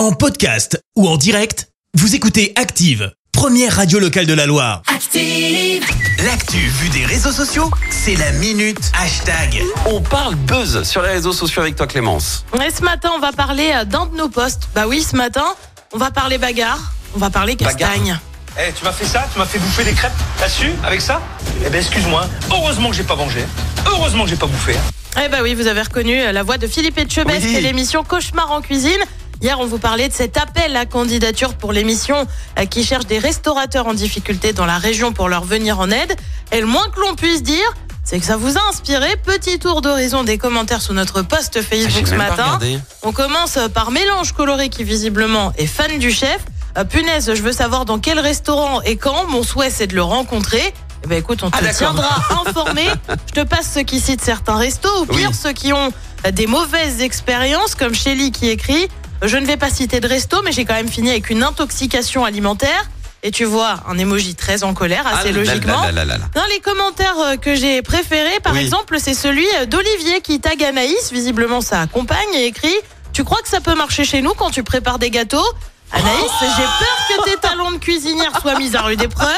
En podcast ou en direct, vous écoutez Active, première radio locale de la Loire. Active. L'actu vue des réseaux sociaux, c'est la minute hashtag. On parle buzz sur les réseaux sociaux avec toi Clémence. Et ce matin, on va parler euh, d'un de nos postes. Bah oui, ce matin, on va parler bagarre, on va parler Bagarre castagne. Eh, tu m'as fait ça? Tu m'as fait bouffer des crêpes? Là-dessus Avec ça? Eh ben excuse-moi. Heureusement que j'ai pas mangé. Heureusement que j'ai pas bouffé. Eh bah oui, vous avez reconnu euh, la voix de Philippe Etchebest Oui. et l'émission Cauchemar en cuisine. Hier, on vous parlait de cet appel à candidature pour l'émission euh, qui cherche des restaurateurs en difficulté dans la région pour leur venir en aide. Et le moins que l'on puisse dire, c'est que ça vous a inspiré. Petit tour d'horizon des commentaires sous notre post Ah, Facebook j'ai ce matin. On commence par Mélange Coloré qui visiblement est fan du chef. Euh, punaise, je veux savoir dans quel restaurant et quand. Mon souhait c'est de le rencontrer. Eh ben écoute, on te Ah, d'accord. tiendra informé. Je te passe ceux qui citent certains restos ou pire Oui. ceux qui ont euh, des mauvaises expériences comme Shelly qui écrit Je ne vais pas citer de resto mais j'ai quand même fini avec une intoxication alimentaire. Et tu vois un emoji très en colère, assez Ah, là, logiquement. là, là, là, là. Dans les commentaires euh, que j'ai préférés, par Oui. exemple, c'est celui euh, d'Olivier qui tag Anaïs, visiblement sa compagne, et écrit Tu crois que ça peut marcher chez nous quand tu prépares des gâteaux? Anaïs, j'ai peur que tes talents de cuisinière soient mis à rude épreuve.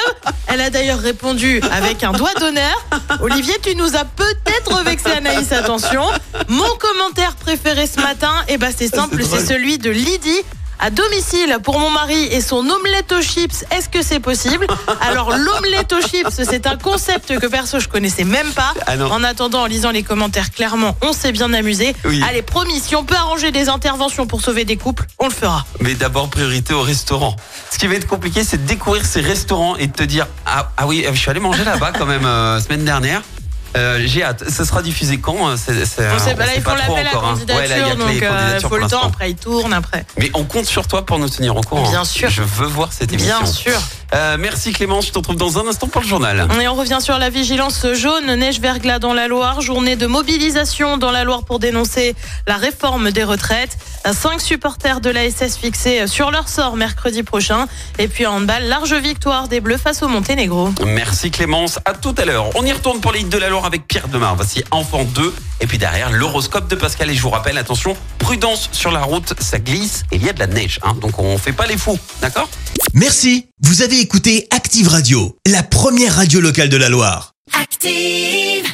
Elle a d'ailleurs répondu avec un doigt d'honneur. Olivier, tu nous as peut-être vexé Anaïs, attention. Mon commentaire préféré ce matin, eh ben c'est simple, c'est celui de Lydie. À domicile pour mon mari et son omelette aux chips, est-ce que c'est possible? Alors l'omelette aux chips, c'est un concept que perso je connaissais même pas. Ah. En attendant, en lisant les commentaires, clairement, on s'est bien amusé. Oui. Allez, promis, si on peut arranger des interventions pour sauver des couples, on le fera. Mais d'abord priorité au restaurant. Ce qui va être compliqué, c'est de découvrir ces restaurants et de te dire ah, ah oui, je suis allé manger là-bas quand même euh, semaine dernière. Euh, J'ai hâte. Ça sera diffusé quand euh, c'est, pas, là, ils font l'appel à hein. candidature, Ouais, là, il y a donc euh, candidatures faut le temps, après ils tournent, après. Mais on compte sur toi pour nous tenir au courant. Bien sûr. Je veux voir cette émission. Bien sûr. Euh, merci Clémence, je te retrouve dans un instant pour le journal. Et on revient sur la vigilance jaune, neige verglas dans la Loire, journée de mobilisation dans la Loire pour dénoncer la réforme des retraites. Cinq supporters de la SS fixés sur leur sort mercredi prochain. Et puis en handball, large victoire des Bleus face au Monténégro. Merci Clémence, à tout à l'heure. On y retourne pour les hits de la Loire avec Pierre Demar. Voici Enfant 2. Et puis derrière, l'horoscope de Pascal. Et je vous rappelle, attention, prudence sur la route, ça glisse et il y a de la neige. Hein, donc on fait pas les fous, d'accord? Merci, vous avez écouté Active Radio, la première radio locale de la Loire. Active.